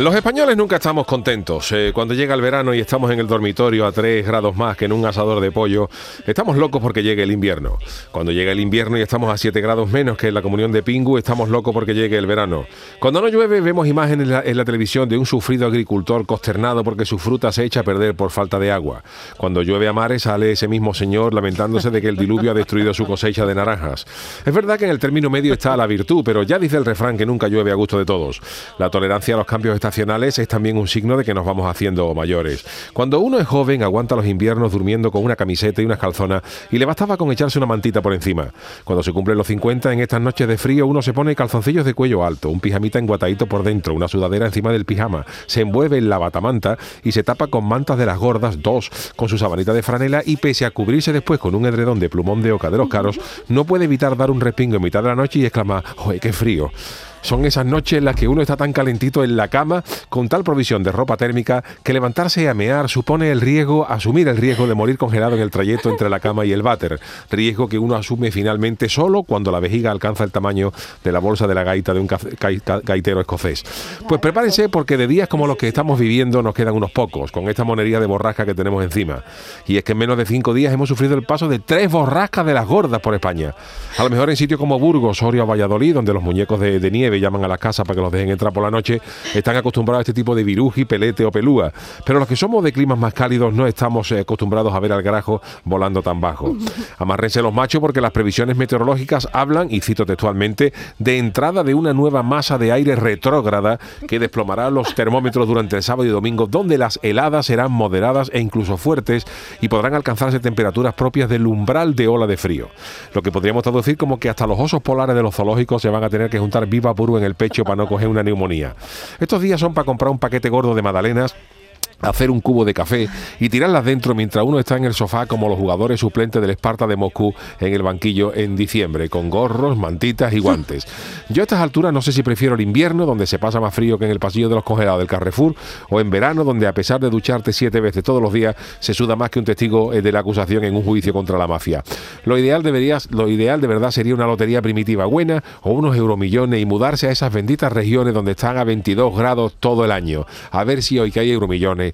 los españoles nunca estamos contentos. Eh, cuando llega el verano y estamos en el dormitorio a 3 grados más que en un asador de pollo, estamos locos porque llegue el invierno. Cuando llega el invierno y estamos a 7 grados menos que en la comunión de Pingu, estamos locos porque llegue el verano. Cuando no llueve, vemos imágenes en la, televisión de un sufrido agricultor consternado porque su fruta se echa a perder por falta de agua. Cuando llueve a mares, sale ese mismo señor lamentándose de que el diluvio ha destruido su cosecha de naranjas. Es verdad que en el término medio está la virtud, pero ya dice el refrán que nunca llueve a gusto de todos. La tolerancia a los cambios es también un signo de que nos vamos haciendo mayores. Cuando uno es joven, aguanta los inviernos durmiendo con una camiseta y unas calzonas y le bastaba con echarse una mantita por encima. Cuando se cumplen los 50, en estas noches de frío, uno se pone calzoncillos de cuello alto, un pijamita enguatadito por dentro, una sudadera encima del pijama, se envuelve en la batamanta y se tapa con mantas de las gordas, dos, con su sabanita de franela y pese a cubrirse después con un edredón de plumón de oca de los caros, no puede evitar dar un respingo en mitad de la noche y exclamar, ¡Joder, qué frío! Son esas noches en las que uno está tan calentito en la cama con tal provisión de ropa térmica que levantarse y amear supone el riesgo, asumir el riesgo de morir congelado en el trayecto entre la cama y el váter. Riesgo que uno asume finalmente solo cuando la vejiga alcanza el tamaño de la bolsa de la gaita de un gaitero escocés. Pues prepárense porque de días como los que estamos viviendo nos quedan unos pocos, con esta monería de borrasca que tenemos encima. Y es que en menos de cinco días hemos sufrido el paso de tres borrascas de las gordas por España. A lo mejor en sitios como Burgos, Soria o Valladolid, donde los muñecos de, de nieve llaman a las casas para que los dejen entrar por la noche, están acostumbrados a este tipo de viruji, pelete o pelúa. Pero los que somos de climas más cálidos no estamos eh, acostumbrados a ver al grajo volando tan bajo. Amárrense los machos porque las previsiones meteorológicas hablan, y cito textualmente, de entrada de una nueva masa de aire retrógrada que desplomará los termómetros durante el sábado y domingo, donde las heladas serán moderadas e incluso fuertes y podrán alcanzarse temperaturas propias del umbral de ola de frío. Lo que podríamos traducir como que hasta los osos polares de los zoológicos se van a tener que juntar viva en el pecho para no coger una neumonía. Estos días son para comprar un paquete gordo de magdalenas hacer un cubo de café y tirarlas dentro mientras uno está en el sofá como los jugadores suplentes del Esparta de Moscú en el banquillo en diciembre, con gorros, mantitas y guantes. Yo a estas alturas no sé si prefiero el invierno, donde se pasa más frío que en el pasillo de los congelados del Carrefour, o en verano, donde a pesar de ducharte siete veces todos los días, se suda más que un testigo eh, de la acusación en un juicio contra la mafia. Lo ideal, lo ideal de verdad sería una lotería primitiva buena o unos euromillones y mudarse a esas benditas regiones donde están a 22 grados todo el año. A ver si hoy que hay euromillones